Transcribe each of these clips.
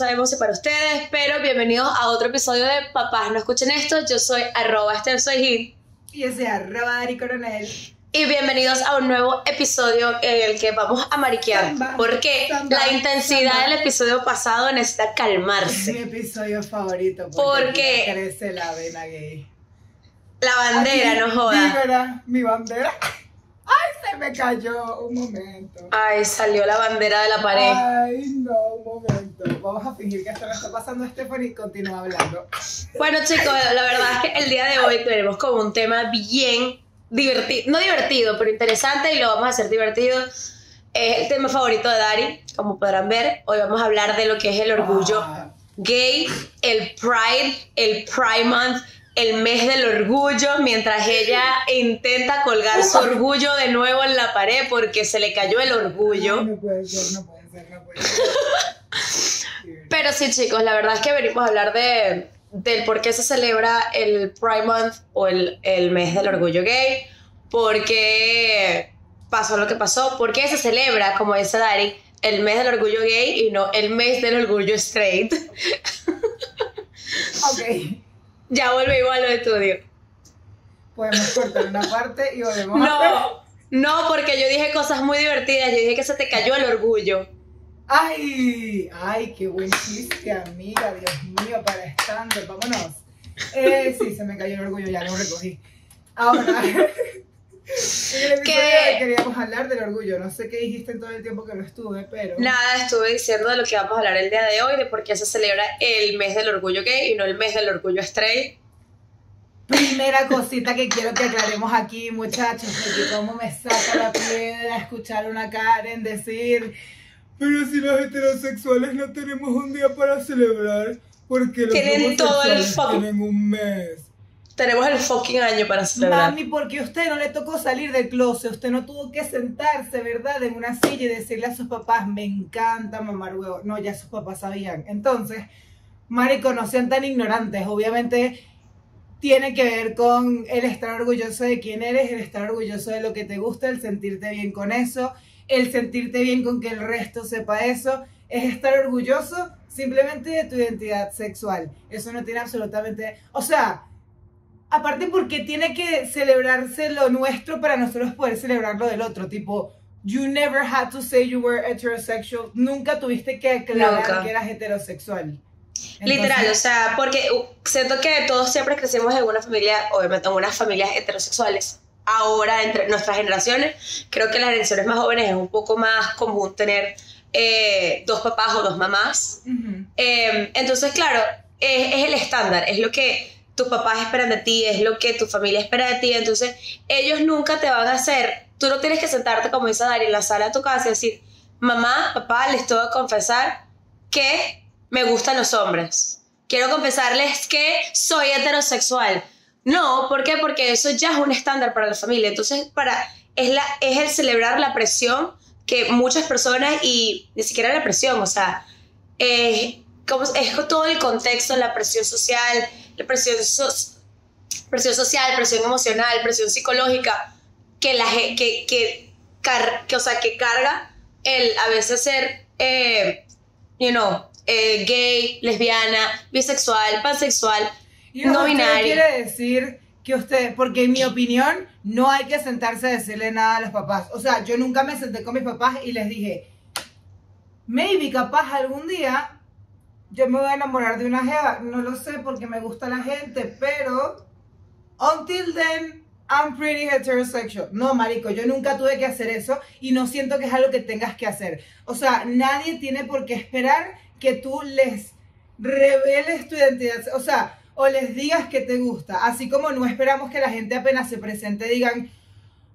sabemos si para ustedes, pero bienvenidos a otro episodio de Papás No Escuchen Esto. Yo soy arroba Esther Soy Hit. Y ese arroba Dari Coronel. Y bienvenidos a un nuevo episodio en el que vamos a mariquear. Samba, porque samba, la intensidad samba. del episodio pasado necesita Es mi calmarse. episodio favorito. ¿Por Porque me crece la vena gay. La bandera, Aquí, no joda. dímela, mi bandera. Ay, se me cayó un momento. Ay, salió la bandera de la pared. Ay, no, un momento. Vamos a fingir que esto le está pasando a Stephanie y continúa hablando. Bueno, chicos, la verdad es que el día de hoy tenemos como un tema bien divertido, no divertido, pero interesante y lo vamos a hacer divertido. Es el tema favorito de Dari, como podrán ver. Hoy vamos a hablar de lo que es el orgullo Ah, gay, el Pride, el Pride Month, el mes del orgullo, mientras ella intenta colgar su orgullo de nuevo en la pared porque se le cayó el orgullo. No puede ser, no puede ser, no puede ser. Pero sí, chicos, la verdad es que venimos a hablar de, del por qué se celebra el Pride Month o el, el mes del orgullo gay, por qué pasó lo que pasó, por qué se celebra, como dice Dari, el mes del orgullo gay y no el mes del orgullo straight. Ok, ya volvimos a los estudios. podemos cortar una parte y volvemos a. No, no, porque yo dije cosas muy divertidas, yo dije que se te cayó el orgullo. Ay, ay, qué buen chiste, amiga, Dios mío, para estando, vámonos. Eh, sí, se me cayó el orgullo, ya lo recogí. Ahora, en el hoy queríamos hablar del orgullo. No sé qué dijiste en todo el tiempo que lo estuve, pero. Nada, estuve diciendo de lo que vamos a hablar el día de hoy, de por qué se celebra el mes del orgullo gay y no el mes del orgullo straight. Primera cosita que quiero que aclaremos aquí, muchachos, porque cómo me saca la piedra escuchar una Karen decir. Pero si los heterosexuales no tenemos un día para celebrar, porque los Tienen todo el tienen un mes. Tenemos el fucking año para celebrar. Mami, porque usted no le tocó salir del closet, usted no tuvo que sentarse, ¿verdad? En una silla y decirle a sus papás, me encanta mamar huevo. No, ya sus papás sabían. Entonces, marico, no sean tan ignorantes. Obviamente tiene que ver con el estar orgulloso de quién eres, el estar orgulloso de lo que te gusta, el sentirte bien con eso, el sentirte bien con que el resto sepa eso. Es estar orgulloso simplemente de tu identidad sexual. Eso no tiene absolutamente... O sea, Aparte porque tiene que celebrarse lo nuestro para nosotros poder celebrar lo del otro. Tipo, you never had to say you were heterosexual. Nunca tuviste que aclarar Nunca. que eras heterosexual. Literal, o Entonces, sea, porque uh, siento que todos siempre crecimos en una familia, obviamente en unas familias heterosexuales. Ahora, entre nuestras generaciones, creo que las generaciones más jóvenes es un poco más común tener eh, dos papás o dos mamás. ujú. Eh, entonces, claro, es, es el estándar, es lo que tus papás esperan de ti, es lo que tu familia espera de ti. Entonces, ellos nunca te van a hacer, tú no tienes que sentarte, como dice Dari, en la sala de tu casa y decir, mamá, papá, les tengo que confesar que me gustan los hombres. Quiero confesarles que soy heterosexual. No, ¿por qué? Porque eso ya es un estándar para la familia. Entonces, para, es, la, es el celebrar la presión que muchas personas, y ni siquiera la presión, o sea, eh, como, es todo el contexto, la presión social, presión, so- presión social, presión emocional, presión psicológica, que, la, que, que, car- que, o sea, que carga el a veces ser, eh, you know, eh, gay, lesbiana, bisexual, pansexual. Y no binario. quiere decir que usted, porque en mi opinión, no hay que sentarse a decirle nada a los papás. O sea, yo nunca me senté con mis papás y les dije, maybe capaz algún día yo me voy a enamorar de una jeva. No lo sé porque me gusta la gente, pero until then, I'm pretty heterosexual. No, marico, yo nunca tuve que hacer eso y no siento que es algo que tengas que hacer. O sea, nadie tiene por qué esperar que tú les reveles tu identidad. O sea, o les digas que te gusta. Así como no esperamos que la gente apenas se presente digan,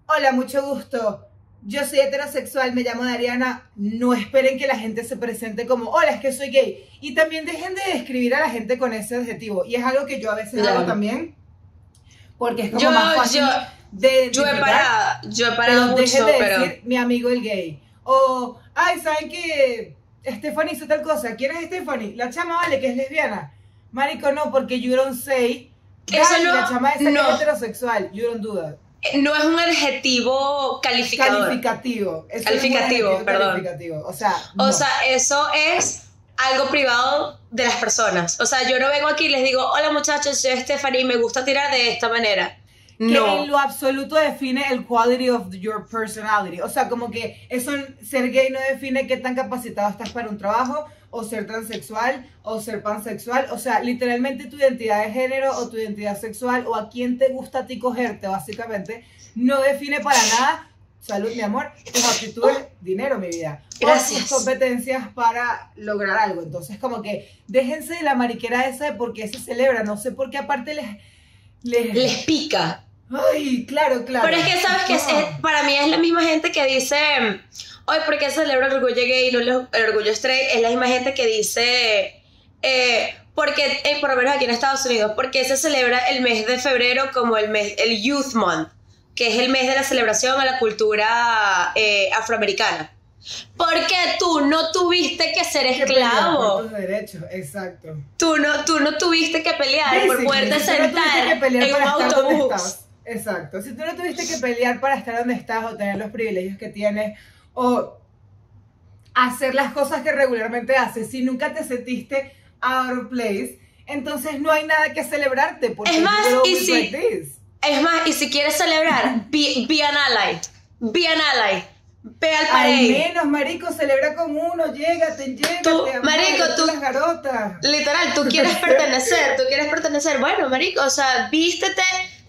hola, mucho gusto. Yo soy heterosexual, me llamo Dariana. No esperen que la gente se presente como, hola, es que soy gay. Y también dejen de describir a la gente con ese adjetivo. Y es algo que yo a veces hago también. Porque es como Yo- más fácil yo- de Yo he parado, yo he Pero parado mucho, de pero... decir mi amigo el gay. O, ay, ¿saben qué? Stephanie hizo tal cosa. ¿Quién es Stephanie? La chama vale que es lesbiana. Marico, no, porque you don't say. Eso "Dale, no- la chama esa que es heterosexual. You don't do that. No es un adjetivo calificador. Calificativo. Eso es Calificativo, adjetivo perdón. Calificativo. O sea, O sea, eso es algo privado de las personas. O sea, yo no vengo aquí y les digo, hola muchachos, soy Stephanie y me gusta tirar de esta manera. que No. en lo absoluto define el quality of your personality. O sea, como que eso, ser gay no define qué tan capacitado estás para un trabajo, o ser transexual, o ser pansexual. O sea, literalmente tu identidad de género o tu identidad sexual, o a quién te gusta a ti cogerte, básicamente, no define para nada, salud, mi amor, tus aptitudes, dinero, mi vida. O Gracias. tus competencias para lograr algo. Entonces, como que déjense de la mariquera esa de por qué se celebra. No sé por qué aparte les... les Les pica. Ay, claro, claro. Pero es que, ¿sabes que. Para mí es la misma gente que dice, hoy, ¿por qué celebra el orgullo gay y no el orgullo straight? Es la misma gente que dice, eh, porque, eh, por lo menos aquí en Estados Unidos, porque se celebra el mes de febrero como el mes, el Youth Month, que es el mes de la celebración a la cultura eh, afroamericana. Porque tú no tuviste que ser Que pelear por esclavo. tus derechos, exacto. Tú no, tú no tuviste que pelear por Basically, poderte no tuviste sentar que pelear en un autobús. Exacto. Si tú no tuviste que pelear para estar donde estás o tener los privilegios que tienes o hacer las cosas que regularmente haces, si nunca te sentiste out of place, entonces no hay nada que celebrarte porque Es más, y si- like. Es más, y si quieres celebrar, be, be an ally. Be an ally. Ve al Al menos, marico, celebra con uno, llégate, llégate, Tú, marico, tú- las garotas. Literal, tú quieres pertenecer, tú quieres pertenecer. Bueno, marico, o sea, vístete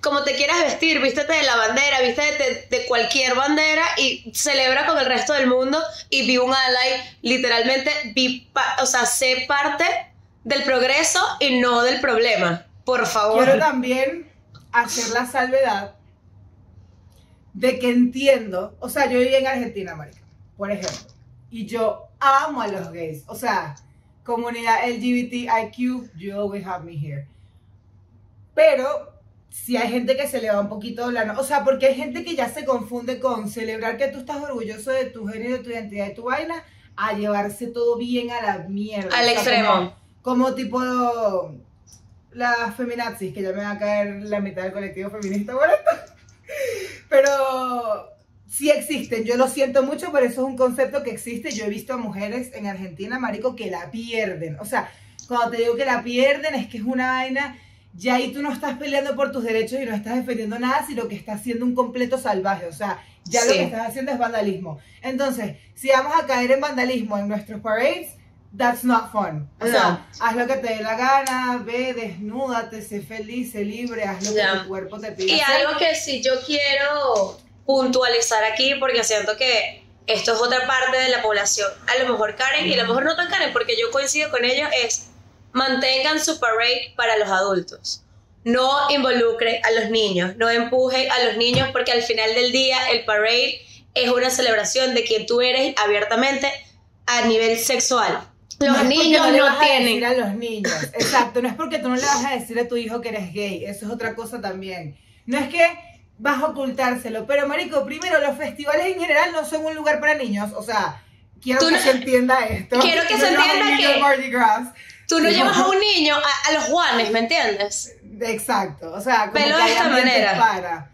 como te quieras vestir, vístete de la bandera, vístete de, cualquier bandera y celebra con el resto del mundo y be un ally. Literalmente, o sea, sé parte del progreso y no del problema. Por favor. Quiero también hacer la salvedad de que entiendo, o sea, yo viví en Argentina, marica, por ejemplo, y yo amo a los gays, o sea, comunidad LGBTIQ, you always have me here. Pero si hay gente que se le va un poquito la no- o sea, porque hay gente que ya se confunde con celebrar que tú estás orgulloso de tu género, de tu identidad, de tu vaina, a llevarse todo bien a la mierda. Al O sea, extremo. Como, como tipo las feminazis, que ya me va a caer la mitad del colectivo feminista por esto. Pero sí existen, yo lo siento mucho, pero eso es un concepto que existe. Yo he visto a mujeres en Argentina, marico, que la pierden. O sea, cuando te digo que la pierden es que es una vaina, ya ahí tú no estás peleando por tus derechos y no estás defendiendo nada, sino que estás siendo un completo salvaje. O sea, ya lo Sí. que estás haciendo es vandalismo. Entonces, si vamos a caer en vandalismo en nuestros parades, that's not fun. O No. sea, haz lo que te dé la gana, ve, desnúdate, sé feliz, sé libre, haz lo Ya. que tu cuerpo te pide. Y hacer. algo que sí yo quiero puntualizar aquí, porque siento que esto es otra parte de la población, a lo mejor Karen y a lo mejor no tan Karen, porque yo coincido con ellos, es mantengan su parade para los adultos. No involucre a los niños, no empuje a los niños, porque al final del día el parade es una celebración de quien tú eres abiertamente a nivel sexual. Los No niños no a tienen. decir a los niños. Exacto, no es porque tú no le vas a decir a tu hijo que eres gay, eso es otra cosa también. No es que vas a ocultárselo, pero marico, primero los festivales en general no son un lugar para niños, o sea, quiero Tú que no- se entienda esto. Quiero que No se a entienda que- al Mardi Gras. Tú no llevas a un niño a, a los Juanes, ¿me entiendes? Exacto, o sea, como que de esta manera. para.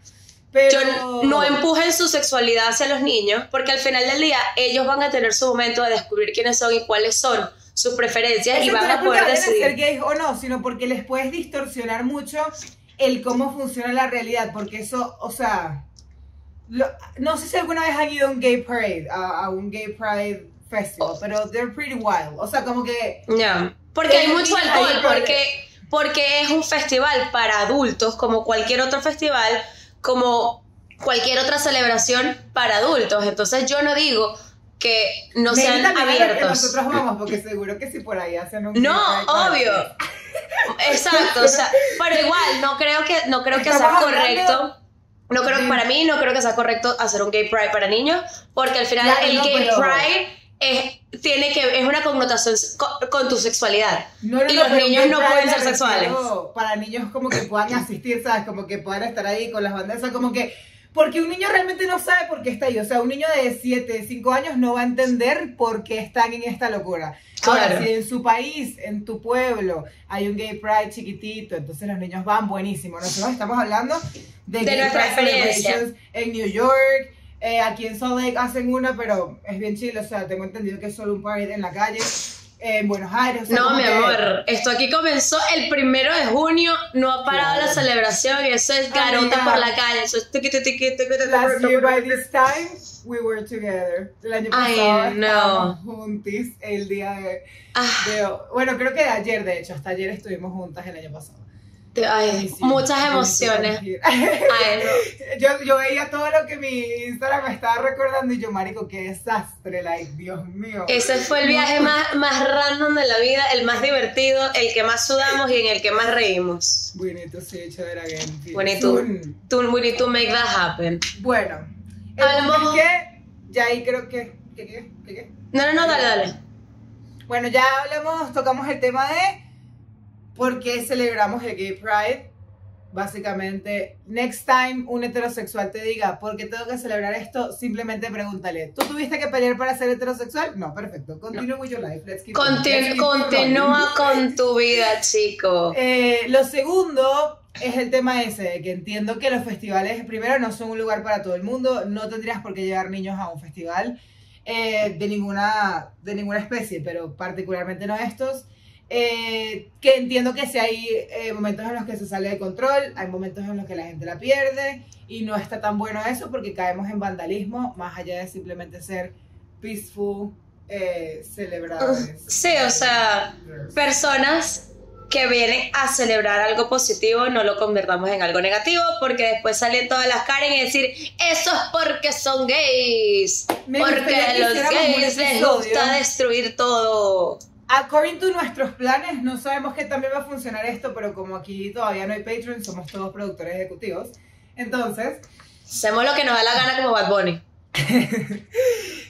Pero Yo no empujen su sexualidad hacia los niños, porque al final del día ellos van a tener su momento de descubrir quiénes son y cuáles son sus preferencias y van a poder a ser decidir. gays o no, sino porque les puedes distorsionar mucho el cómo funciona la realidad, porque eso, o sea, lo- no sé si alguna vez han ido a un gay parade, a, a un gay pride festival, pero they're pretty wild, o sea, como que Ya. Porque hay mucho alcohol, porque, porque es un festival para adultos, como cualquier otro festival, como cualquier otra celebración para adultos. Entonces yo no digo que no sean abiertos. nosotros vamos, porque seguro que si por ahí hacen un No, gay pride obvio. Exacto, o sea, pero igual no creo que no creo que sea correcto. No creo que para mí no creo que sea correcto hacer un gay pride para niños, porque al final el no, gay pero- pride es, tiene que es una connotación con, con tu sexualidad. No, no, Y los niños no pueden ser sexuales. Para niños como que puedan asistir, ¿sabes? Como que puedan estar ahí con las banderas, o sea, como que... Porque un niño realmente no sabe por qué está ahí. O sea, un niño de 7, 5 años no va a entender por qué están en esta locura. Ahora, Claro. si en su país, en tu pueblo, hay un gay pride chiquitito, entonces los niños van buenísimo. Nosotros estamos hablando de, De nuestra experiencia. en New York. Eh, aquí en Lake hacen una, pero es bien chido. O sea, tengo entendido que es solo un parade en la calle. en Buenos Aires. o sea, No, mi que- amor, esto aquí comenzó el primero de junio, no ha parado Claro. la celebración y eso es garota Amiga. por la calle, eso es tiqui, tiqui, tiqui, tiqui, Last year by this time, we were together. El año Ay, pasado no. estábamos juntis el día de, Ah, de- Bueno, creo que de ayer, de hecho, hasta ayer estuvimos juntas el año pasado. Te- ay, Sí, muchas sí, emociones. sí, Ay, no. Yo, yo veía todo lo que mi Instagram me estaba recordando y yo, marico, qué desastre, like, Dios mío. Ese fue el viaje más, más random de la vida, el más divertido, el que más sudamos y en el que más reímos. We need to see each other again. We need to- make that happen. Bueno, es que ya ahí creo que... ¿Qué, qué, qué, qué? No, no, no, dale, dale. Bueno, ya hablamos, tocamos el tema de por qué celebramos el Gay Pride. Básicamente, next time un heterosexual te diga, ¿por qué tengo que celebrar esto? Simplemente pregúntale, ¿tú tuviste que pelear para ser heterosexual? No, perfecto. Continue with your life. Let's keep continúa con tu vida, chico. eh, lo segundo es el tema ese, de que entiendo que los festivales, primero, no son un lugar para todo el mundo, no tendrías por qué llevar niños a un festival eh, de, ninguna, de ninguna especie, pero particularmente no estos. Eh, que entiendo que si hay eh, momentos en los que se sale de control, hay momentos en los que la gente la pierde y no está tan bueno eso porque caemos en vandalismo, más allá de simplemente ser peaceful eh, celebradores. Sí, o sea, personas que vienen a celebrar algo positivo no lo convertamos en algo negativo porque después salen todas las Karen y decir eso es porque son gays Me porque a los gays les gusta destruir todo According to nuestros planes, no sabemos que también va a funcionar esto, pero como aquí todavía no hay Patreon, somos todos productores ejecutivos. Entonces, hacemos lo que nos da la gana como Bad Bunny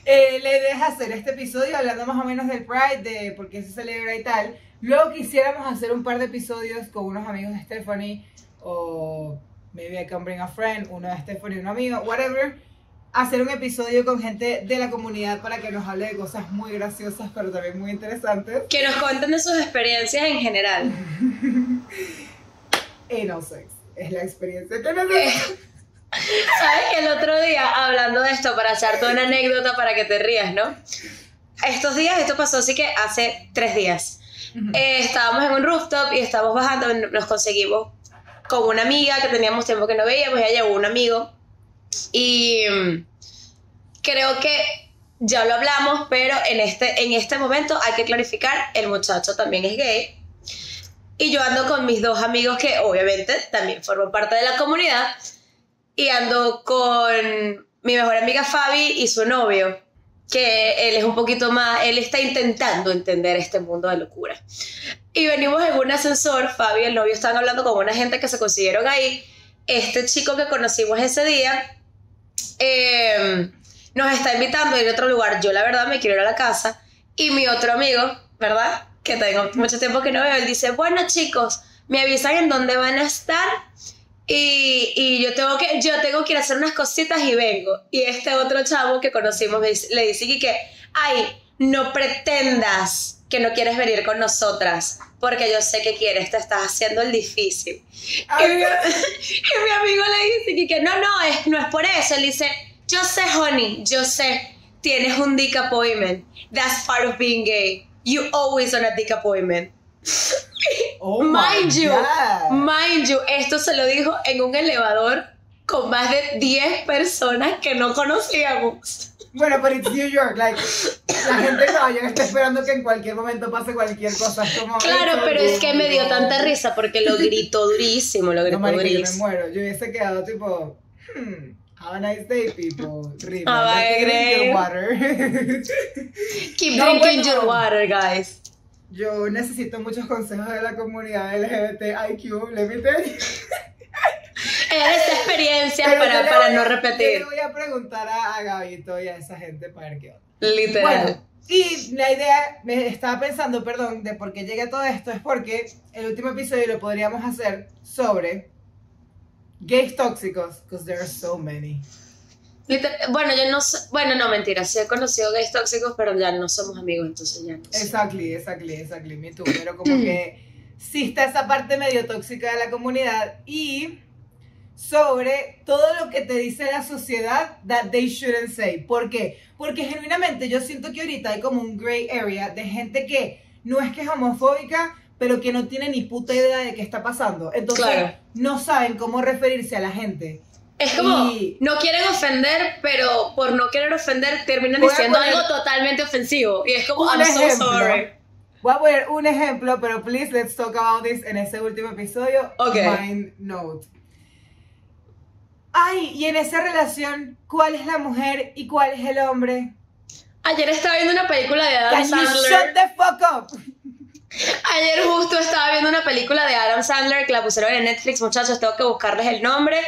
eh, idea es hacer este episodio hablando más o menos del Pride, de por qué se celebra y tal. Luego quisiéramos hacer un par de episodios con unos amigos de Stephanie, o maybe I can bring a friend, uno de Stephanie, un amigo, whatever. Hacer un episodio con gente de la comunidad para que nos hable de cosas muy graciosas, pero también muy interesantes. que nos cuenten de sus experiencias en general Anal sex. Es la experiencia que Eh, necesitamos. ¿Sabes que el otro día, hablando de esto, para echarte una anécdota para que te rías, ¿no? Estos días, esto pasó así que hace tres días. Eh, estábamos en un rooftop y estábamos bajando, nos conseguimos con una amiga que teníamos tiempo que no veíamos, ya llegó un amigo y mm, creo que ya lo hablamos, pero en este, en este momento hay que clarificar, el muchacho también es gay y yo ando con mis dos amigos que obviamente también forman parte de la comunidad y ando con mi mejor amiga Fabi y su novio, que él es un poquito más, él está intentando entender este mundo de locura. Y venimos en un ascensor, Fabi y el novio están hablando con una gente que se consiguieron ahí. Este chico que conocimos ese día eh, nos está invitando a ir a otro lugar. Yo la verdad me quiero ir a la casa. Y mi otro amigo, ¿verdad? Que tengo mucho tiempo que no veo, él dice, bueno chicos, me avisan en dónde van a estar y, y yo, tengo que, yo tengo que ir a hacer unas cositas y vengo. Y este otro chavo que conocimos me dice- le dice que, ay, no pretendas que no quieres venir con nosotras, porque yo sé que quieres, te estás haciendo el difícil. Y mi, y mi amigo le dice que, no, no, es, no es por eso. Él dice, yo sé, honey, yo sé, tienes un dick appointment. That's part of being gay. You always on a dick appointment. Oh Mind you, God. mind you, esto se lo dijo en un elevador con más de 10 personas que no conocíamos. Bueno, pero it's New York, like, la gente en Nueva York está esperando que en cualquier momento pase cualquier cosa. como, Claro, "It's pero es que me dio no". tanta risa porque lo gritó durísimo, lo No, gritó marico, yo me durísimo. muero. Yo hubiese quedado tipo, hmm, have a nice day, people. Remember to drink your water. Keep No, drinking bueno. your water, guys. Yo necesito muchos consejos de la comunidad LGBTIQ, let me tell you. Eres experiencia Pero yo para, para voy no repetir. Yo le voy a preguntar a, a Gabito y a esa gente para ver qué onda. Literal. Bueno, y la idea, me estaba pensando, perdón, de por qué llegué a todo esto, es porque el último episodio lo podríamos hacer sobre gays tóxicos, because there are so many. Bueno, yo no. Bueno, no, mentira. Sí he conocido gays tóxicos, pero ya no somos amigos, entonces ya no sé. Exactly, exactly, exactly, me too. Pero como que sí está esa parte medio tóxica de la comunidad y sobre todo lo que te dice la sociedad that they shouldn't say. ¿Por qué? Porque genuinamente yo siento que ahorita hay como un gray area de gente que no es que es homofóbica, pero que no tiene ni puta idea de qué está pasando. Entonces, Claro. no saben cómo referirse a la gente. Es como, Y- no quieren ofender, pero por no querer ofender terminan diciendo poner algo totalmente ofensivo. Y es como, I'm so ejemplo. sorry. Voy a poner un ejemplo, pero please let's talk about this en ese último episodio. Ok. Mind note. Ay, y en esa relación, ¿cuál es la mujer y cuál es el hombre? Ayer estaba viendo una película de Adam Can you Sandler. shut the fuck up? Ayer justo estaba viendo una película de Adam Sandler que la pusieron en Netflix, muchachos, tengo que buscarles el nombre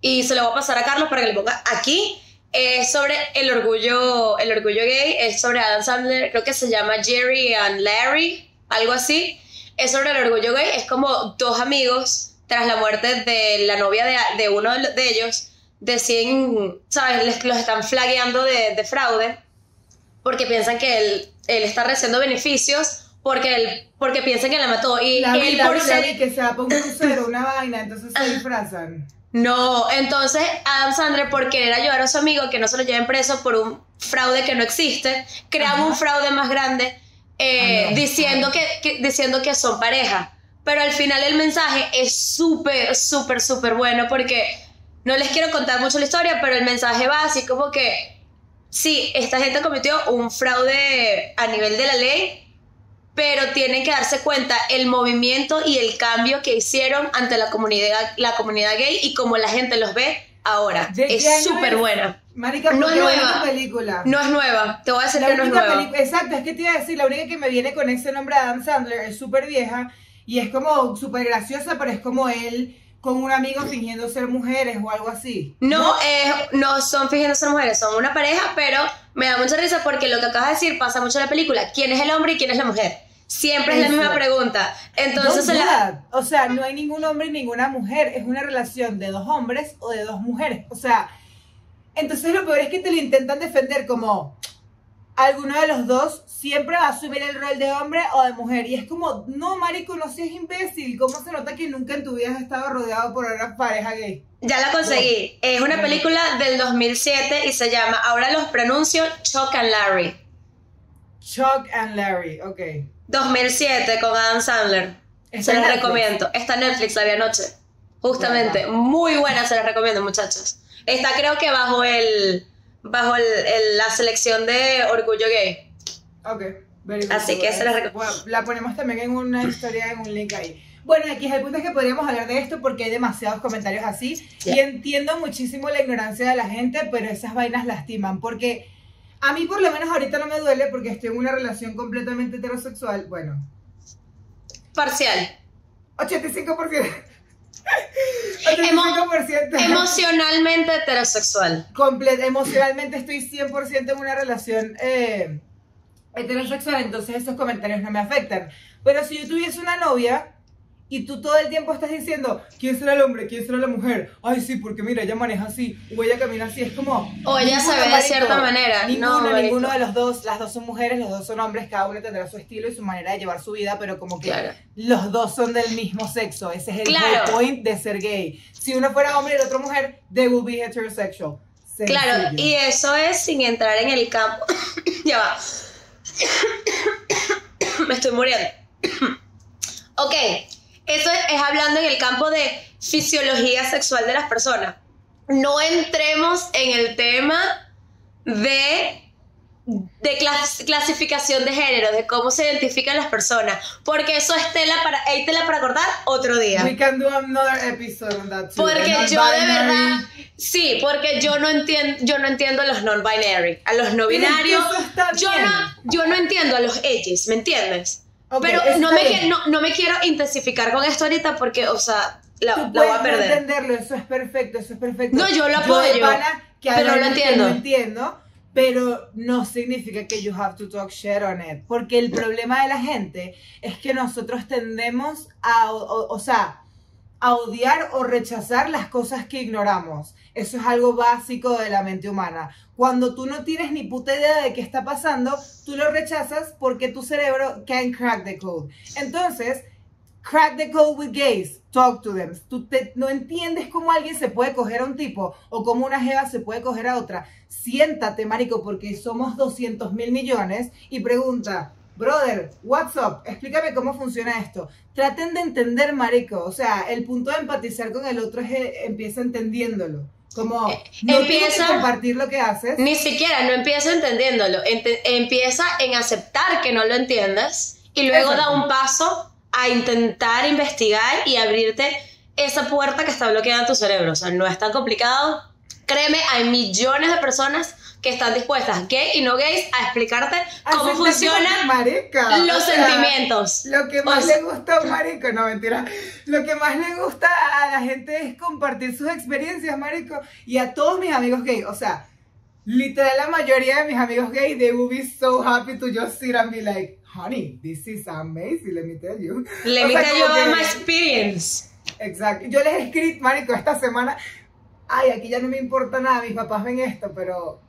y se lo voy a pasar a Carlos para que le ponga aquí. Es sobre el orgullo, el orgullo gay, es sobre Adam Sandler, creo que se llama Jerry and Larry, algo así. Es sobre el orgullo gay, es como dos amigos tras la muerte de la novia de, de uno de ellos, deciden, ¿sabes? Les, los están flagueando de, de fraude porque piensan que él, él está recibiendo beneficios porque él, porque piensan que la mató y La él por ser que se va un crucero, una vaina, entonces se disfrazan. no entonces Adam Sandler por querer ayudar a su amigo que no se lo lleven preso por un fraude que no existe creaba un fraude más grande eh, Ah, no. diciendo que, que- diciendo que son pareja pero al final el mensaje es súper súper súper bueno porque no les quiero contar mucho la historia pero el mensaje va así como que sí, esta gente cometió un fraude a nivel de la ley, pero tienen que darse cuenta el movimiento y el cambio que hicieron ante la comunidad, la comunidad gay y cómo la gente los ve ahora. ¿De qué año Es súper buena. Marica, No es nueva. película. No es nueva, te voy a decir La que no es nueva. exacto, es que te iba a decir, la única que me viene con ese nombre Adam Sandler es súper vieja y es como súper graciosa, pero es como él con un amigo fingiendo ser mujeres o algo así. No, eh, no son fingiendo ser mujeres, son una pareja, pero me da mucha risa porque lo que acabas de decir pasa mucho en la película. ¿Quién es el hombre y quién es la mujer? Siempre es la misma pregunta. Entonces, la-. O sea, no hay ningún hombre y ninguna mujer, es una relación de dos hombres o de dos mujeres. O sea, entonces lo peor es que te lo intentan defender como alguno de los dos siempre va a asumir el rol de hombre o de mujer. Y es como, no, marico, no seas imbécil. ¿Cómo se nota que nunca en tu vida has estado rodeado por una pareja gay? Ya la conseguí. Es una película del 2007 y se llama, ahora los pronuncio, Chuck and Larry. Chuck and Larry, ok. 2007 con Adam Sandler. Está Se las Netflix. recomiendo. Está en Netflix, la vi anoche. Justamente. Muy buena, se las recomiendo, muchachos. Está creo que bajo el bajo el- el- la selección de Orgullo Gay. Ok, very good. Así que se la rec- Bueno, la ponemos también en una historia, en un link ahí. Bueno, aquí el punto es que podríamos hablar de esto porque hay demasiados comentarios así. Y entiendo muchísimo la ignorancia de la gente, pero esas vainas lastiman. Porque a mí, por lo menos, ahorita no me duele porque estoy en una relación completamente heterosexual. Bueno, Parcial. 85%. Emo- 85%. Emocionalmente heterosexual. Comple- emocionalmente estoy 100% en una relación eh, heterosexual, entonces esos comentarios no me afectan. Pero si yo tuviese una novia y tú todo el tiempo estás diciendo, ¿quién será el hombre? ¿Quién será la mujer? Ay, sí, porque mira, ella maneja así, o ella camina así, es como... O ella se ve de cierta manera. Ninguno, No, ninguno de los dos, las dos son mujeres, los dos son hombres, cada uno tendrá su estilo y su manera de llevar su vida, pero como que Claro. los dos son del mismo sexo, ese es el Claro. point de ser gay. Si uno fuera hombre y el otro mujer, they will be heterosexual. Claro, Sencillo. y eso es sin entrar en el campo. ya va. Me estoy muriendo. ok, eso es, es hablando en el campo de fisiología sexual de las personas. No entremos en el tema de de clas- clasificación de género, de cómo se identifican las personas, porque eso es tela para, hay tela para cortar otro día. We can do another episode on that too. Porque yo de verdad, sí, porque yo no entiendo, yo no entiendo a los non-binary, a los no binarios. Yo no, yo no entiendo a los edges, ¿me entiendes? Pero no me, no, no me quiero intensificar con esto ahorita porque, o sea, la, Tú la voy a no perder. entenderlo, eso es perfecto, eso es perfecto. No, yo lo apoyo, que hay pero que entiendo. Pero no significa que you have to talk shit on it. Porque el problema de la gente es que nosotros tendemos a, o, o- o sea, a odiar o rechazar las cosas que ignoramos. Eso es algo básico de la mente humana. Cuando tú no tienes ni puta idea de qué está pasando, tú lo rechazas porque tu cerebro can crack the code. Entonces, Crack the code with gays. Talk to them. Tú te- no entiendes cómo alguien se puede coger a un tipo o cómo una jeva se puede coger a otra. Siéntate, marico, porque somos 200 mil millones y pregunta, brother, what's up? Explícame cómo funciona esto. Traten de entender, marico. O sea, el punto de empatizar con el otro es eh, empieza entendiéndolo. Como, no tienes empieza- que compartir lo que haces. Ni siquiera, no empieza entendiéndolo. Ente- empieza en aceptar que no lo entiendas y luego da Exacto. un paso a intentar investigar y abrirte esa puerta que está bloqueada en tu cerebro. O sea, no es tan complicado. Créeme, hay millones de personas que están dispuestas, gay y no gays, a explicarte cómo funcionan marica, los o sea, sentimientos. Lo que más O sea- le gusta a marico, no mentira. Lo que más le gusta a la gente es compartir sus experiencias, marico. Y a todos mis amigos gay, o sea, literal la mayoría de mis amigos gay, they will be so happy to just sit and be like, honey, this is amazing, let me tell you. Le O sea, mete como yo que- my experience. Exacto. Yo les he escrito, marico, esta semana. Ay, aquí ya no me importa nada, mis papás ven esto, pero.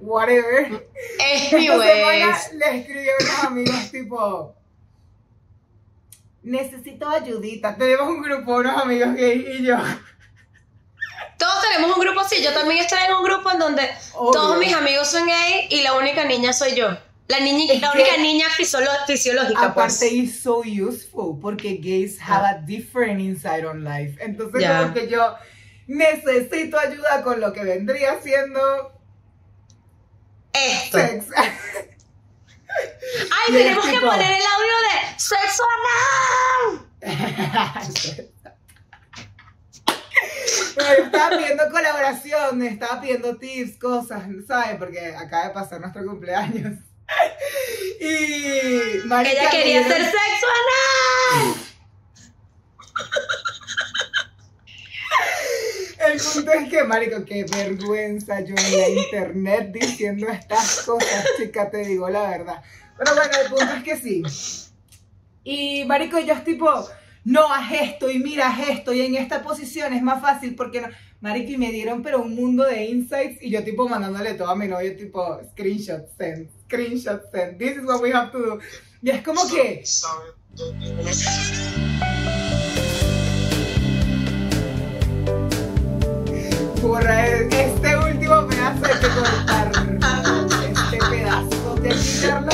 Whatever. Semana vez. le escribí a unos amigos tipo. Necesito ayudita. Tenemos un grupo, unos amigos gay y yo. Todos tenemos un grupo así. Yo también estoy en un grupo en donde Obvio. todos mis amigos son gay y la única niña soy yo. La, niña, Es la que- única niña fisiológica, Aparte, pues. is so useful porque gays have a different insight on life. Entonces, como que yo necesito ayuda con lo que vendría siendo Esto. sex. Ay, tenemos que poner el audio de sexo anal. Bueno, estaba pidiendo colaboración, estaba pidiendo tips, cosas, ¿sabes? Porque acaba de pasar nuestro cumpleaños. Y marica, Ella quería hacer sexo anal. El punto es que, marico, qué vergüenza yo en la internet diciendo estas cosas, chica, te digo la verdad. Pero bueno, el punto es que sí. Y, marico, yo es tipo, no, haz esto y mira, haz esto y en esta posición es más fácil porque no. Marico, y me dieron pero un mundo de insights y yo tipo mandándole todo a mi novio, tipo, screenshot send, screenshot send, this is what we have to do. Y es como que, Borra este último pedazo que cortar. Este pedazo de quitarlo.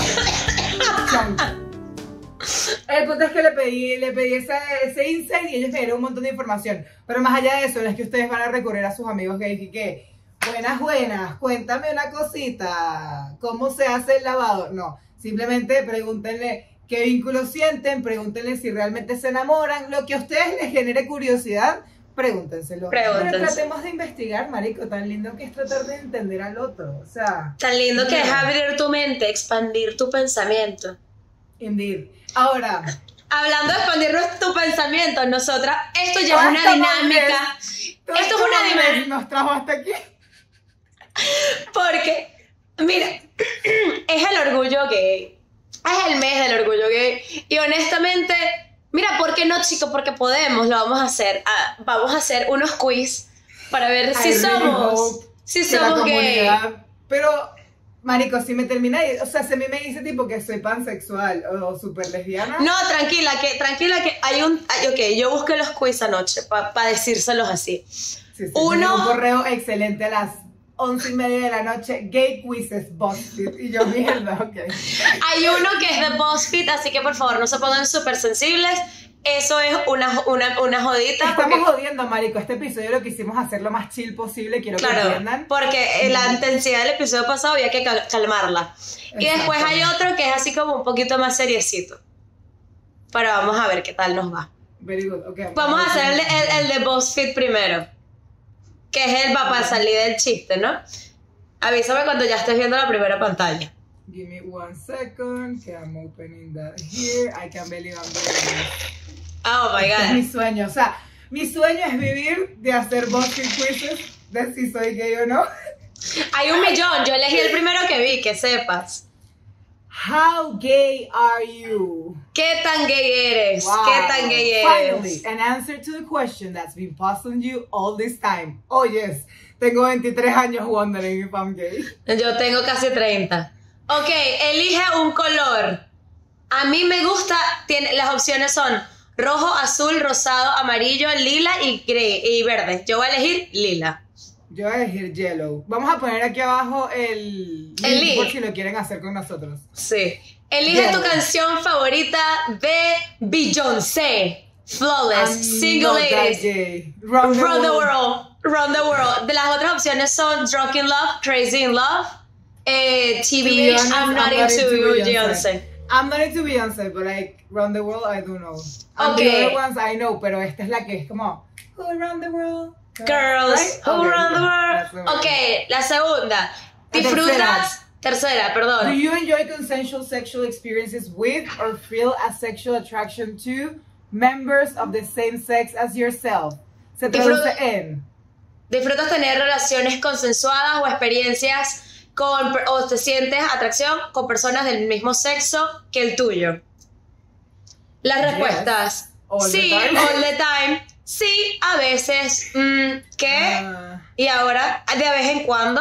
El punto es que le pedí, le pedí ese, ese insight y ellos me dieron un montón de información. Pero más allá de eso, no es que ustedes van a recurrir a sus amigos gays y que, buenas, buenas, cuéntame una cosita, ¿cómo se hace el lavado? No, simplemente pregúntenle qué vínculos sienten, pregúntenle si realmente se enamoran, lo que a ustedes les genere curiosidad, pregúntenselo. Pregúntense. Pero tratemos de investigar, marico, tan lindo que es tratar de entender al otro, o sea, Tan lindo que es abrir tu mente, expandir tu pensamiento. indeed. Ahora, Hablando de expandir nuestro- tu pensamiento, nosotras, esto ya es una dinámica. Esto es una dinámica. nos trajo hasta aquí. Porque, mira, es el orgullo gay. Es el mes del orgullo gay. Y honestamente, mira, ¿por qué no, chicos? Porque podemos, lo vamos a hacer. Ah, vamos a hacer unos quiz para ver si I really somos, hope si somos gay. Pero, marico, si me termina, o sea, si a mí me dice tipo que soy pansexual o super lesbiana, No, tranquila, que, tranquila, que hay un. ay, ok, yo busqué los quiz anoche para decírselos así. sí, sí, uno- un correo excelente a las once y media de la noche, gay quizzes, BuzzFeed, y yo, mierda, ok. Hay uno que es de BuzzFeed, así que por favor no se pongan súper sensibles. Eso es una, una, una jodita. Estamos porque- jodiendo, marico, este episodio lo quisimos hacer lo más chill posible, quiero que Claro, entiendan. porque la intensidad del episodio pasado había que cal- calmarla. Y después hay otro que es así como un poquito más seriecito. Pero vamos a ver qué tal nos va. Very good, ok. Vamos a hacer el, el, el de BuzzFeed primero. Que es el para salir del chiste, ¿no? Avísame cuando ya estés viendo la primera pantalla. Give me one second, que I'm opening that here. I can't believe I'm doing this. Oh my Este es mi god. sueño. O sea, mi sueño es vivir de hacer BuzzFeed quizzes de si soy gay o no. Hay un millón. Yo elegí el primero que vi, que sepas. How gay are you? ¿Qué tan gay eres? Wow. ¿Qué tan gay eres? Finally, an answer to the question that's been puzzling you all this time. Oh yes, tengo 23 años wondering if I'm gay. Yo tengo casi 30. Ok, elige un color. A mí me gusta, tiene, las opciones son rojo, azul, rosado, amarillo, lila y, gre- y verde. Yo voy a elegir lila. Yo voy a elegir yellow. Vamos a poner aquí abajo el, El link por si lo quieren hacer con nosotros. Sí. Elige tu canción favorita de Beyoncé. Flawless, I'm Single not Ladies. Round the Run the world. Run the World. De las otras opciones son Drunk in Love, Crazy in Love, eh, TBH, honest, I'm not into Beyoncé. I'm not into Beyonce, but like Round the World, I do know. And Okay. the other ones I know, pero esta es la que es como Who around the world? Girls, Right? Okay, run the yeah, that's the world. Ok, la segunda. La ¿Disfrutas? Tercera, Do perdón. you enjoy consensual sexual experiences with or feel a sexual attraction to members of the same sex as yourself? Se traduce en ¿Disfrutas tener relaciones consensuadas o experiencias con, o te sientes atracción con personas del mismo sexo que el tuyo? Las Yes. respuestas. All sí, all the time. Sí, a veces. mm, ¿Qué? Ah, Y ahora, de vez en cuando.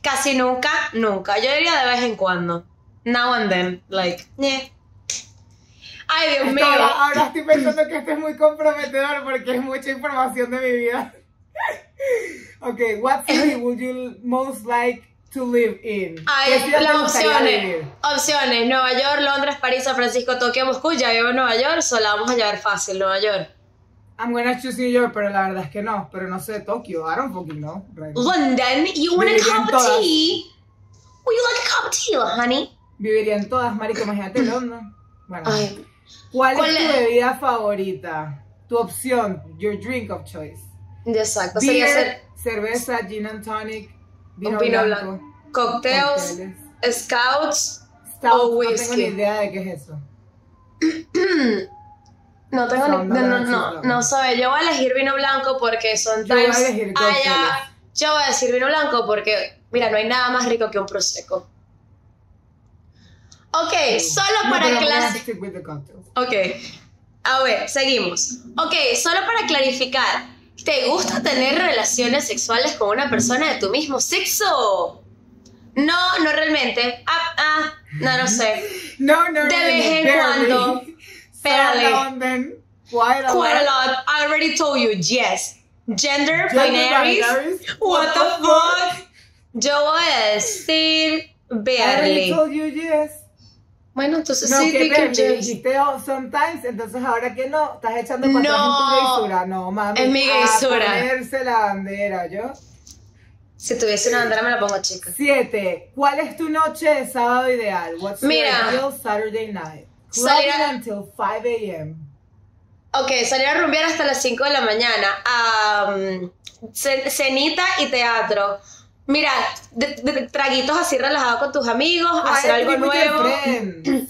Casi nunca, nunca. Yo diría de vez en cuando. Now and then. Like, yeah. Ay, Dios mío. ahora, ahora estoy pensando que esto es muy comprometedor porque es mucha información de mi vida. okay, what city would you most like to live in? ¿Qué Ay, las opciones. Opciones. Nueva York, Londres, París, San Francisco, Tokio, Moscú. Ya vivo en Nueva York. Solo vamos a llevar fácil, Nueva York. I'm gonna choose New York, pero la verdad es que no. Pero no sé, Tokio. I don't fucking know. right. London, you want a cup of tea? Would you like a cup of tea, honey? Viviría en todas, marico. Imagínate London. Bueno. Ay, ¿Cuál, ¿Cuál es tu bebida favorita? Tu opción, your drink of choice. exacto. Sería Beer, ser cerveza, gin and tonic, vino, vino blanco, blanco. Cocktails, cócteles. scouts. Stout, o no tengo whisky. ni idea de qué es eso. No tengo No, ni. no No, no, no, sabe. Yo voy a elegir vino blanco porque son Yo voy a elegir. Yo voy a decir vino blanco porque, mira, no hay nada más rico que un prosecco. Ok, solo No, para cocktails. Ok. A ver, seguimos. Ok, solo para clarificar. ¿Te gusta tener relaciones sexuales con una persona de tu mismo sexo? No, no realmente. Ah, ah, no, no sé. No, no, no. De vez en cuando. Barely. and then, quite a Quite a lot. lot. I already told you, yes. Gender, Gender binaries. binaries? What the fuck? Yo voy a decir I already barely. told you yes. Bueno, entonces No, sí, que barely. yes. Dijiste oh, sometimes, entonces ahora que no, estás echando para No. en tu gaysura. No, mami. Es mi a gaysura. ponerse la bandera, ¿yo? Si tuviese una bandera me la pongo chica. Siete. ¿Cuál es tu noche de sábado ideal? What's Mira. your ideal Saturday night? Salir a- until 5 a.m. Ok, salir a rumbear hasta las 5 de la mañana. Cenita y teatro. Mira, de- de- traguitos así relajados con tus amigos, hacer algo nuevo.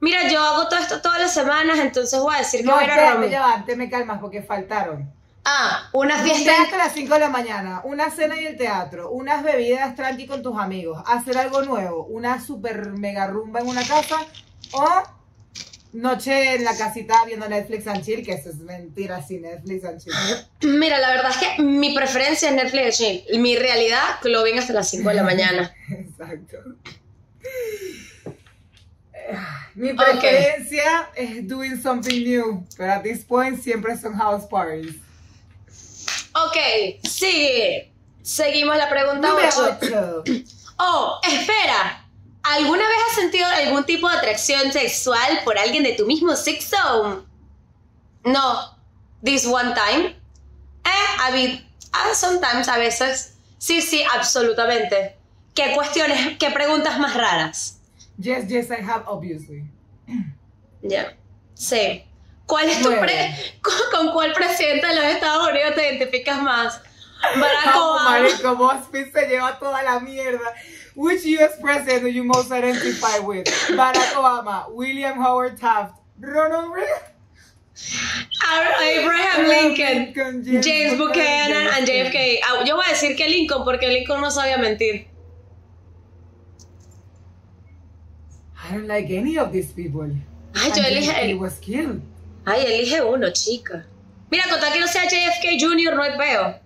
Mira, yo hago todo esto todas las semanas, entonces voy a decir que No, voy a ir antes me calmas porque faltaron. Ah, una Fiesta hasta las 5 de la mañana, una cena y el teatro, unas bebidas tranqui con tus amigos, hacer algo nuevo, una super mega rumba en una casa o noche en la casita viendo Netflix and chill, que eso es mentira, sí, Netflix and chill. Mira, la verdad es que mi preferencia es Netflix and chill. Mi realidad, clubbing hasta las 5 de la mañana. Exacto. Mi preferencia es doing something new, pero at this point siempre son house parties. Ok, sigue. Seguimos la pregunta Número 8. 8. Oh, espera. ¿Alguna vez has sentido algún tipo de atracción sexual por alguien de tu mismo sexo? No. This one time. Eh, a bit. Ah, sometimes, a veces. Sí, sí, absolutamente. ¿Qué cuestiones, qué preguntas más raras? Yes, yes, I have, obviously. Ya. Sí. ¿Cuál es tu pre con, con cuál presidente de los Estados Unidos te identificas más? Barack Obama. marico, BuzzFeed se lleva toda la mierda. Which US president do you most identify with? Barack Obama, William Howard Taft, Ronald Reagan, Abraham Lincoln, James, James Buchanan and JFK. Ah, Yo voy a decir que Lincoln porque Lincoln no sabía mentir. I don't like any of these people. Ay, yo elige was killed. Ay, elige uno, chica. Mira, contar que no sea JFK Jr. no es feo.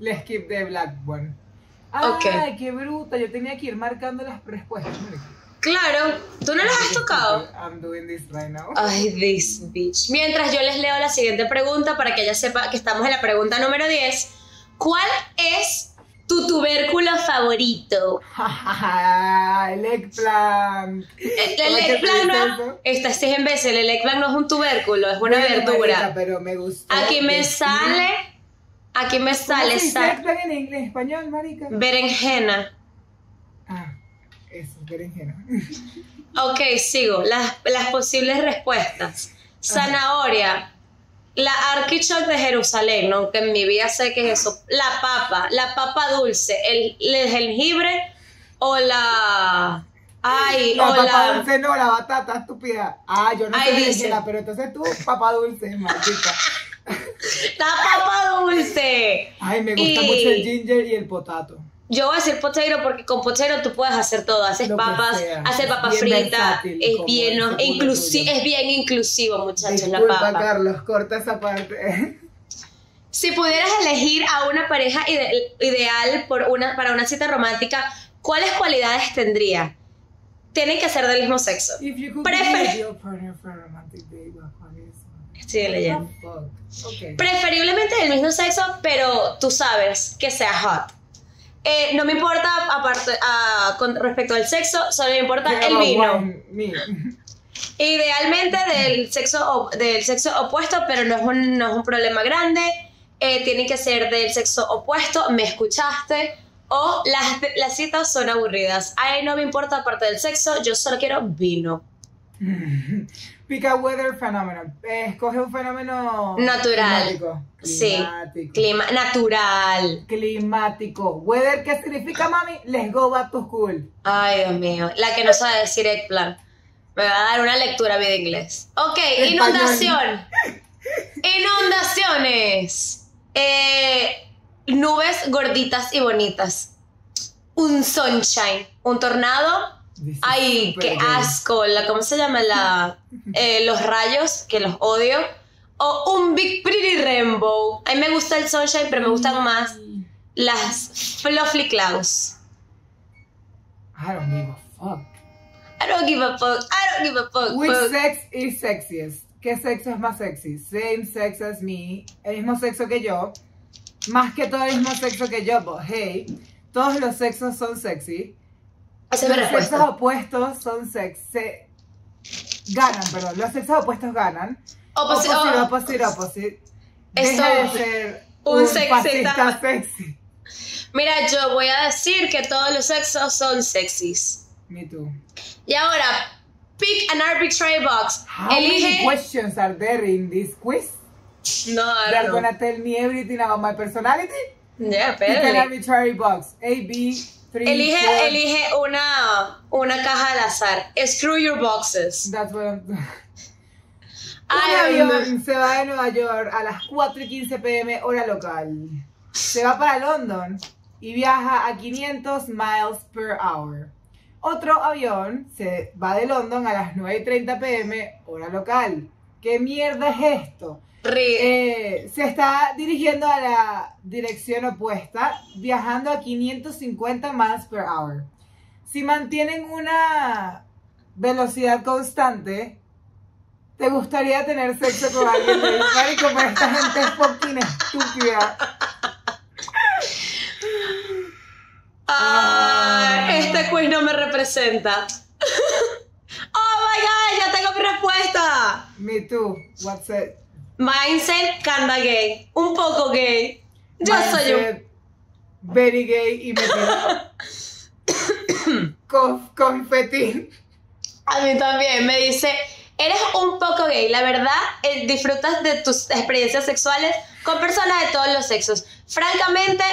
Let's keep the black one. Ok. Ay, qué bruta. Yo tenía que ir marcando las respuestas. Claro, ¿tú no las has tocado? I'm doing this right now. Ay, this bitch. Mientras yo les leo la siguiente pregunta para que ella sepa que estamos en la pregunta número 10. ¿Cuál es tu tubérculo favorito? el eggplant. El, el eggplant no, esta es imbécil, el eggplant no es un tubérculo, es una verdura. pero me gustó. Aquí me sale, aquí me ¿Cómo sale, se sa- eggplant en inglés, español, marica? berenjena. Ah, eso, berenjena. Ok, sigo. Las, las posibles respuestas. Zanahoria. La arquichoc de Jerusalén, ¿no? aunque en mi vida sé que es eso. La papa, la papa dulce, el, el jengibre o la... Ay, La o papa la... dulce no, la batata, estúpida. Ah, yo no Ay, sé dice. pero entonces tú, papa dulce, maldita. La papa dulce. Ay, me gusta Y- mucho el ginger y el potato. Yo voy a decir potato porque con potato tú puedes hacer todo. Haces Lo papas, haces papas fritas, es bien, es bien inclusivo, muchachos, la Disculpa, papa. Carlos, corta esa parte. Si pudieras elegir a una pareja ide- ideal por una, para una cita romántica, ¿cuáles cualidades tendría? Tienen que ser del mismo sexo. Prefer-? Estoy leyendo. Okay. Preferiblemente del mismo sexo, pero tú sabes que sea hot. Eh, no me importa aparte ah, con respecto al sexo, solo me importa el vino. Idealmente del sexo, del sexo opuesto, pero no es un, no es un problema grande. Eh, tiene que ser del sexo opuesto, me escuchaste. O las, las citas son aburridas. Ay, no me importa aparte del sexo, yo solo quiero vino. Pick a weather phenomenon. Escoge un fenómeno Natural. climático. Sí. Climático. Clima natural. Climático. Weather, ¿qué significa, mami? Let's go back to school. Ay, Dios mío. La que no sabe decir eggplant. Me va a dar una lectura de inglés. Ok, Español. inundación. Inundaciones. Eh, nubes gorditas y bonitas. Un sunshine. Un tornado. Ay, qué asco. La, ¿Cómo se llama? La, eh, los rayos, que los odio. O un big pretty rainbow. A mí me gusta el sunshine, pero me gustan más las fluffy clouds. I don't give a fuck. I don't give a fuck. I don't give a fuck. Which fuck. sex is sexiest? ¿Qué sexo es más sexy? Same sex as me. El mismo sexo que yo. Más que todo el mismo sexo que yo, but hey, todos los sexos son sexy. Esa es mi los sexos opuestos son sexy. Ganan, perdón. Los sexos opuestos ganan. Opposi- opposite, oh, opposite, opposite. Deja de ser un un, sexista. sexy. Mira, yo voy a decir que todos los sexos son sexys. Me too. Y ahora, pick an arbitrary box. How many questions are there in this quiz? No, I They're don't know. gonna tell me everything about my personality? Ya, Pick an arbitrary box. A, B, 3, Elige, 4. elige una, una caja al azar. Screw your boxes. That's what I'm... Ay, Un avión se va de Nueva York a las 4 y 15 pm hora local. Se va para London y viaja a 500 miles per hour. Otro avión se va de London a las 9 y 30 pm hora local. ¿Qué mierda es esto? Eh, se está dirigiendo a la dirección opuesta, viajando a 550 miles per hour. Si mantienen una velocidad constante, ¿te gustaría tener sexo con alguien de Marico, pero esta gente es fucking estúpida. Ah, Ah. este quiz no me representa. oh my god, ya tengo mi respuesta. Me too. What's it? Mindset canda gay. Un poco gay. Yo soy un. Very gay y metido. Conf, confeti. A mí también me dice, eres un poco gay, la verdad, eh, disfrutas de tus experiencias sexuales con personas de todos los sexos. Francamente,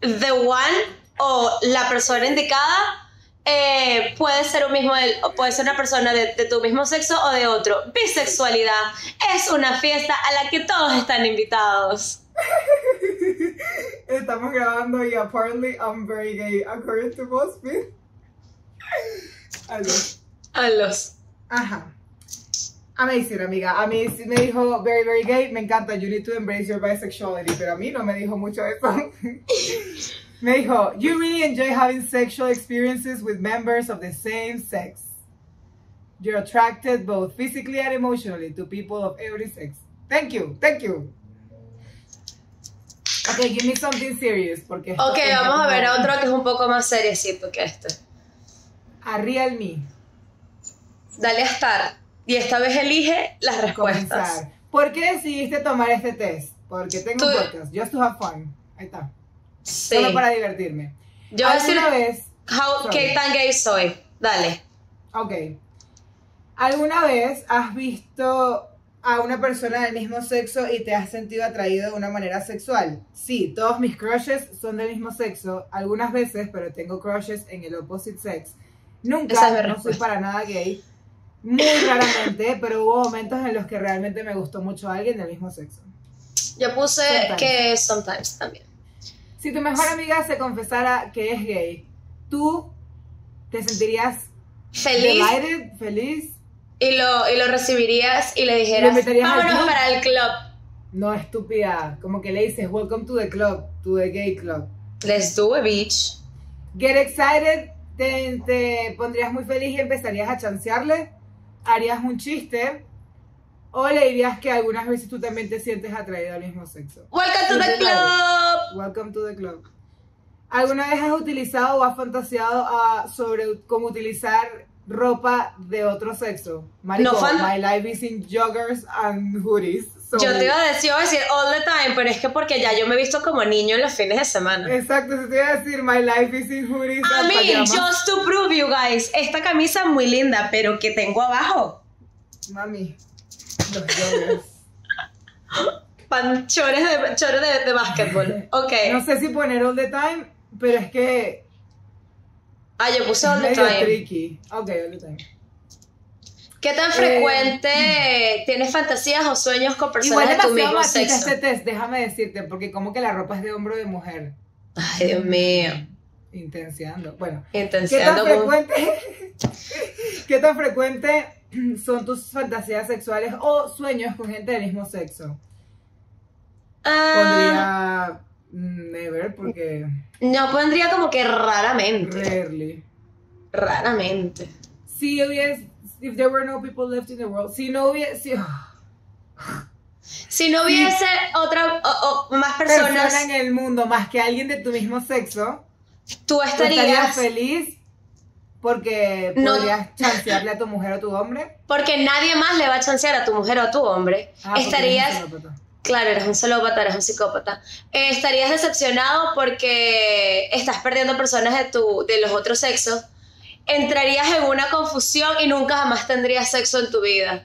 the one o la persona indicada eh, puede ser un mismo, puede ser una persona de, de tu mismo sexo o de otro. Bisexualidad es una fiesta a la que todos están invitados. Estamos grabando y apparently I'm very gay according to BuzzFeed. Algo. A los. Ajá. Amazing, amiga. A mí sí me dijo very, very gay. Me encanta. You need to embrace your bisexuality. Pero a mí no me dijo mucho eso. Me dijo, you really enjoy having sexual experiences with members of the same sex. You're attracted both physically and emotionally to people of every sex. Thank you, thank you. Okay, give me something serious. Porque Ok, vamos a ver otro que es un poco más seriecito que este. A real me. Dale a estar. Y esta vez elige las respuestas. Comenzar. ¿Por qué decidiste tomar este test? Porque tengo un Tú- podcast, just to have fun. Ahí está. Sí. Solo para divertirme. Yo voy a decir ¿Alguna vez how, qué tan gay soy. Dale. Ok. ¿Alguna vez has visto a una persona del mismo sexo y te has sentido atraído de una manera sexual? Sí, todos mis crushes son del mismo sexo, algunas veces, pero tengo crushes en el opposite sex. Nunca, es no soy para nada gay. Muy raramente, pero hubo momentos en los que realmente me gustó mucho alguien del mismo sexo. Yo puse Sometimes. que sometimes también. Si tu mejor amiga se confesara que es gay, ¿tú te sentirías Feliz delighted, feliz? y lo, y lo recibirías y le dijeras, ¿Lo invitarías al vámonos para el club. No, estúpida. Como que le dices, welcome to the club, to the gay club. Let's do it, bitch. Get excited, te, te pondrías muy feliz y empezarías a chancearle. Harías un chiste. O le dirías que algunas veces tú también te sientes atraído al mismo sexo. Welcome to the club. Welcome to the club. ¿Alguna vez has utilizado o has fantaseado ah, sobre cómo utilizar ropa de otro sexo? Marico, No, fan- my life is in joggers and hoodies. so- Yo te iba a decir, iba a decir all the time, pero es que porque ya yo me he visto como niño en los fines de semana. Exacto, te iba a decir my life is in hoodies I and mean, pajamas. just to prove you guys, esta camisa muy linda, pero que tengo abajo. Mami, los joggers. Pan, chores de, chores de, de básquetbol. Ok. No sé si poner all the time, pero es que Ah, yo puse all the time. tricky. Ok, all the time. ¿Qué tan frecuente tienes fantasías o sueños con personas Igual de tu mismo sexo? este test, déjame decirte, porque como que la ropa es de hombre o de mujer. Ay, Dios mío. Intenciando. Bueno, ¿qué tan Intenciando frecuente? ¿Qué tan frecuente son tus fantasías sexuales o sueños con gente del mismo sexo? Ah, Pondría mm, never porque no pondría como que raramente. rarely. Raramente. Si hubiese, if there were no people left in the world, si no hubiese, si, Si no hubiese otra o, o más personas, persona en el mundo más que alguien de tu mismo sexo, tú tú estarías estarías. feliz porque No. podrías chancearle a tu mujer o a tu hombre. Porque nadie más le va a chancear a tu mujer o a tu hombre. Ah, estarías. eres un celópata. Claro, eres un celópata, eres un psicópata. Eh, estarías decepcionado porque estás perdiendo personas de, tu, de los otros sexos. Entrarías en una confusión y nunca jamás tendrías sexo en tu vida.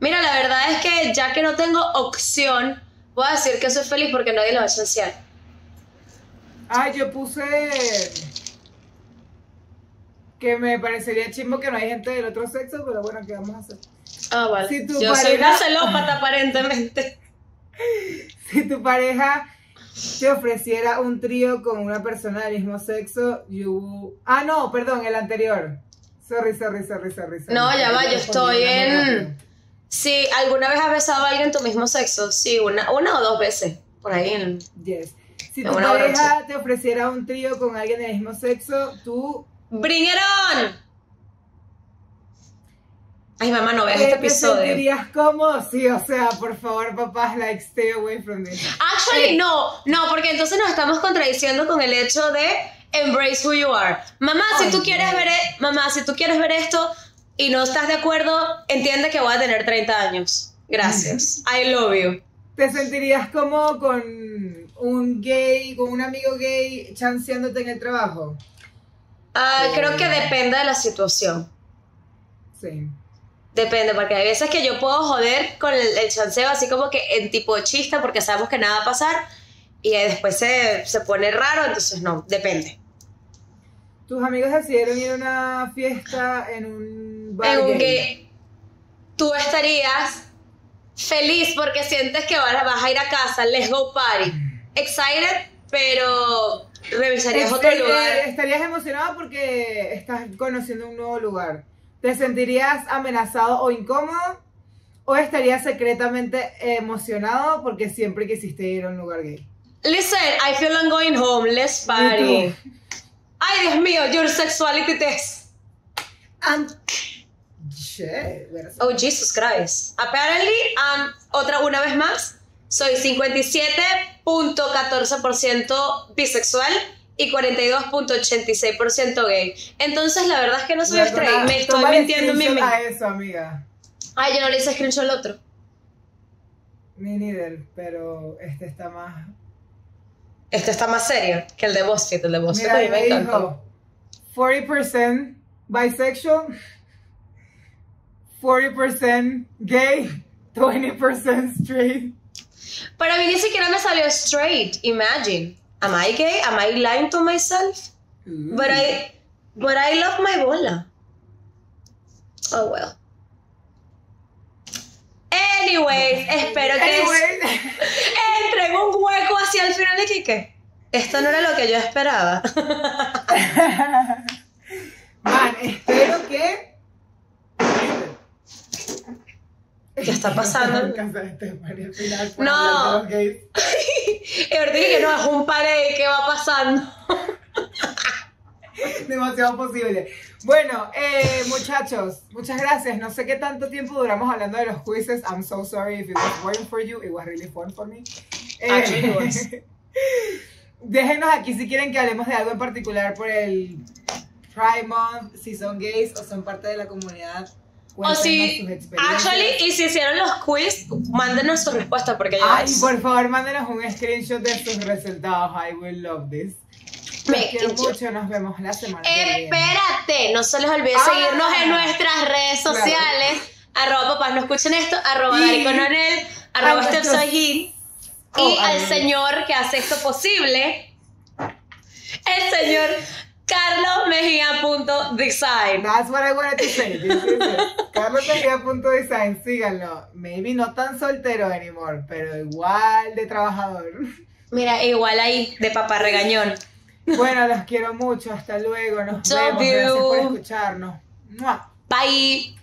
Mira, la verdad es que ya que no tengo opción, voy a decir que soy feliz porque nadie lo va a chancear. Ah, yo puse que me parecería chimbo que no hay gente del otro sexo, pero bueno, ¿qué vamos a hacer? Ah, vale. Si tu Yo soy pareja- una celópata aparentemente. Si tu pareja te ofreciera un trío con una persona del mismo sexo, you... Ah, no, perdón, el anterior. Sorry, sorry, sorry, sorry. sorry. No, ya va, yo estoy en-. Si alguna vez has besado a alguien de tu mismo sexo, sí, una, una o dos veces. Por ahí. en- Yes. Si tu pareja te ofreciera un trío con alguien del mismo sexo, tú ¡Bring it on! Ay, mamá, no veas eh, este te episodio. sentirías cómodo. Sí, o sea, por favor, papás, like, stay away from this. Actually, Eh. no, no, porque entonces nos estamos contradiciendo con el hecho de embrace who you are. Mamá, si tú quieres ver, e- mamá, si tú quieres ver esto y no estás de acuerdo, entiende que voy a tener 30 años. Gracias. I love you. ¿Te sentirías como con un gay, con un amigo gay chanceándote en el trabajo? Eh. Creo que depende de la situación. Sí. Depende, porque hay veces que yo puedo joder con el, el chanceo así como que en tipo de chista porque sabemos que nada va a pasar y después se, se pone raro, entonces no, depende. Tus amigos decidieron ir a una fiesta en un bar en un que tú estarías feliz porque sientes que vas, vas a ir a casa, let's go party. Excited, pero revisarías otro lugar. Estarías emocionado porque estás conociendo un nuevo lugar. ¿Te sentirías amenazado o incómodo? ¿O estarías secretamente emocionado porque siempre quisiste ir a un lugar gay? Listen, I feel I'm going home. Let's party. Ay, Dios mío, your sexuality test. And. Oh, Jesus Christ. Apparently, um, otra una vez más, soy 57.14% bisexual y 42.86% gay. Entonces, la verdad es que no soy straight, me estoy mintiendo screenshot misma. a eso, amiga. Ay, yo no le hice screenshot al otro. Me neither, pero este está más. Este está más serio que el de BuzzFeed. El de BuzzFeed a mí me encantó. dijo 40% bisexual, 40% gay, 20% straight. Para mí ni siquiera me salió straight. Imagine. Am I gay? Am I lying to myself? But I, but I love my bola. Oh well. Anyways, espero que Anyway, entre en un hueco hacia el final de Kike. Esto no era lo que yo esperaba. Man, espero que. ¿Qué está pasando? De Stephanie final No. gays. Y ahorita que no, es un pared, ¿qué va pasando? Demasiado posible. Bueno, eh, muchachos, muchas gracias. No sé qué tanto tiempo duramos hablando de los quizzes. I'm so sorry if it was boring for you. It was really fun for me. Eh, Actually, it was. déjenos aquí si quieren que hablemos de algo en particular por el Pride Month, si son gays o son parte de la comunidad. O si, sus experiencias. actually, y si hicieron los quiz, mándenos su respuesta porque yo Ay, por favor, mándenos un screenshot de sus resultados. I will love this. Me- quiero mucho. Nos vemos la semana que viene. Espérate, no se les olvide Ah. seguirnos en nuestras redes Claro. sociales. Arroba papás no escuchen esto, arroba Y- Dari Coronel, arroba Steph Sajid. Oh, y al señor que hace esto posible, el señor Carlos Mejía.design. That's what I wanted to say. This is it. Carlos Mejía punto design, síganlo. Maybe no tan soltero anymore, pero igual de trabajador. Mira, igual ahí, de papá regañón. Bueno, los quiero mucho. Hasta luego. Nos Love vemos. Gracias por escucharnos. Bye.